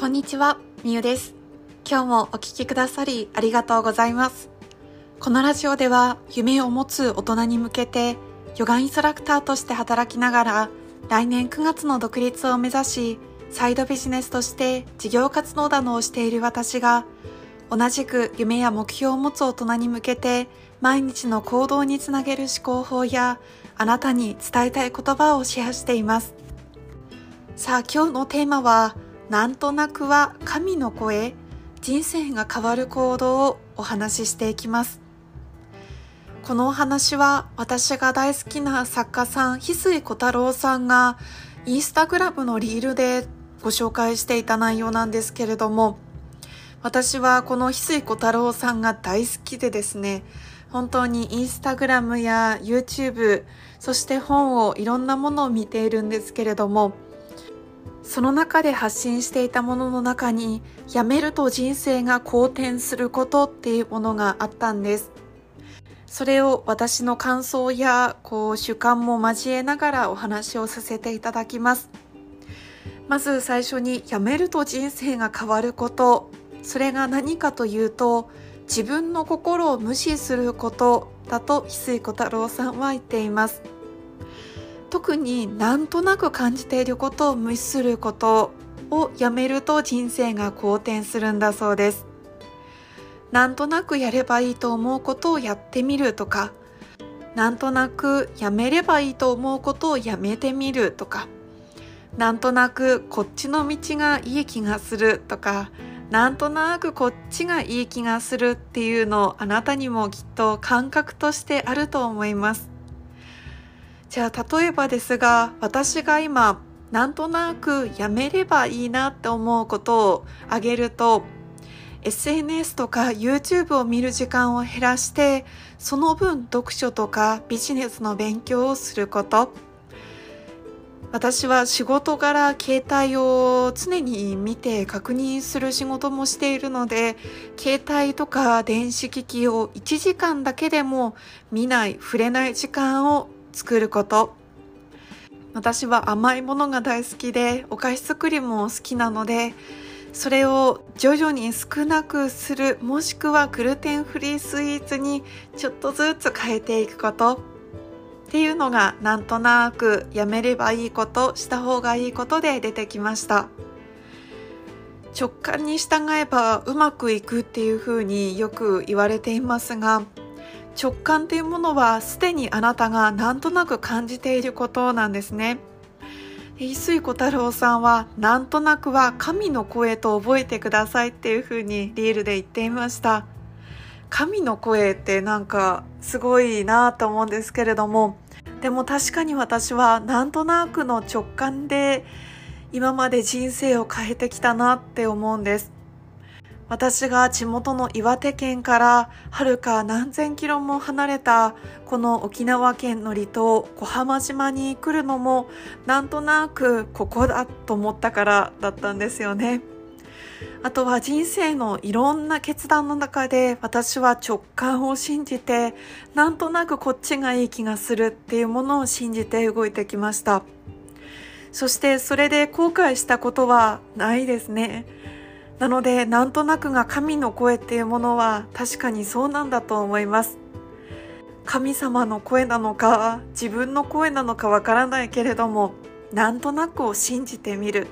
こんにちは、みゆです。今日もお聞きくださりありがとうございます。このラジオでは夢を持つ大人に向けてヨガインストラクターとして働きながら来年9月の独立を目指しサイドビジネスとして事業活動などをしている私が同じく夢や目標を持つ大人に向けて毎日の行動につなげる思考法やあなたに伝えたい言葉をシェアしています。さあ今日のテーマはなんとなくは神の声人生が変わる行動をお話ししていきます。このお話は私が大好きな作家さん翡翠小太郎さんがインスタグラムのリールでご紹介していた内容なんですけれども私はこの翡翠小太郎さんが大好きでですね本当にインスタグラムや YouTube そして本をいろんなものを見ているんですけれどもその中で発信していたものの中に、やめると人生が好転することっていうものがあったんです。それを私の感想や、こう、主観も交えながらお話をさせていただきます。まず最初に、やめると人生が変わること。それが何かというと、自分の心を無視することだと、翡翠小太郎さんは言っています。特になんとなく感じていることを無視することをやめると人生が好転するんだそうです。なんとなくやればいいと思うことをやってみるとか、なんとなくやめればいいと思うことをやめてみるとか、なんとなくこっちの道がいい気がするとか、なんとなくこっちがいい気がするっていうのをあなたにもきっと感覚としてあると思います。じゃあ例えばですが私が今なんとなくやめればいいなって思うことをあげると SNS とか YouTube を見る時間を減らしてその分読書とかビジネスの勉強をすること。私は仕事柄携帯を常に見て確認する仕事もしているので携帯とか電子機器を1時間だけでも見ない触れない時間を作ること。私は甘いものが大好きでお菓子作りも好きなのでそれを徐々に少なくするもしくはグルテンフリースイーツにちょっとずつ変えていくこと。っていうのがなんとなくやめればいいことした方がいいことで出てきました。直感に従えばうまくいくっていうふうによく言われていますが直感というものはすでにあなたがなんとなく感じていることなんですね。翡翠小太郎さんはなんとなくは神の声と覚えてくださいっていうふうにリールで言っていました。神の声ってなんかすごいなと思うんですけれども、でも確かに私はなんとなくの直感で今まで人生を変えてきたなって思うんです。私が地元の岩手県からはるか何千キロも離れたこの沖縄県の離島小浜島に来るのもなんとなくここだと思ったからだったんですよね。あとは人生のいろんな決断の中で私は直感を信じてなんとなくこっちがいい気がするっていうものを信じて動いてきました。そしてそれで後悔したことはないですね。なので、なんとなくが神の声っていうものは確かにそうなんだと思います。神様の声なのか、自分の声なのかわからないけれども、なんとなくを信じてみる。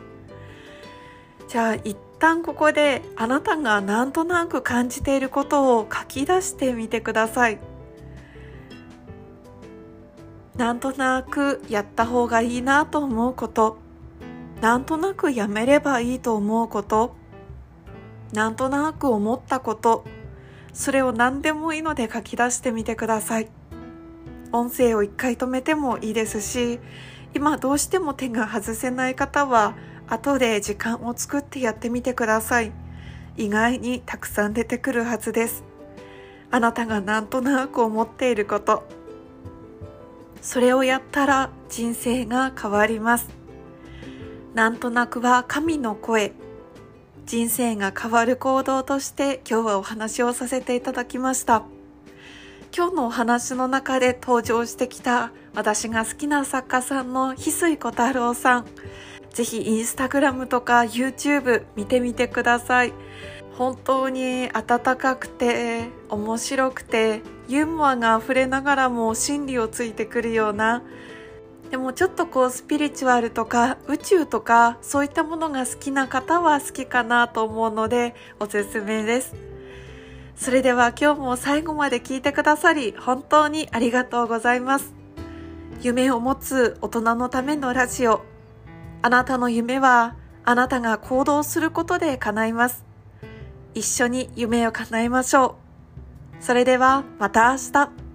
じゃあ一旦ここであなたがなんとなく感じていることを書き出してみてください。なんとなくやった方がいいなと思うこと、なんとなくやめればいいと思うこと、なんとなく思ったこと、それを何でもいいので書き出してみてください。音声を一回止めてもいいですし、今どうしても手が外せない方は、後で時間を作ってやってみてください。意外にたくさん出てくるはずです。あなたがなんとなく思っていること。それをやったら人生が変わります。なんとなくは神の声。人生が変わる行動として今日はお話をさせていただきました。今日のお話の中で登場してきた私が好きな作家さんの翡翠小太郎さん。ぜひインスタグラムとか YouTube 見てみてください。本当に温かくて面白くてユーモアが溢れながらも真理をついてくるようなでもちょっとこうスピリチュアルとか宇宙とかそういったものが好きな方は好きかなと思うのでおすすめです。それでは今日も最後まで聞いてくださり本当にありがとうございます。夢を持つ大人のためのラジオ。あなたの夢はあなたが行動することで叶います。一緒に夢を叶えましょう。それではまた明日。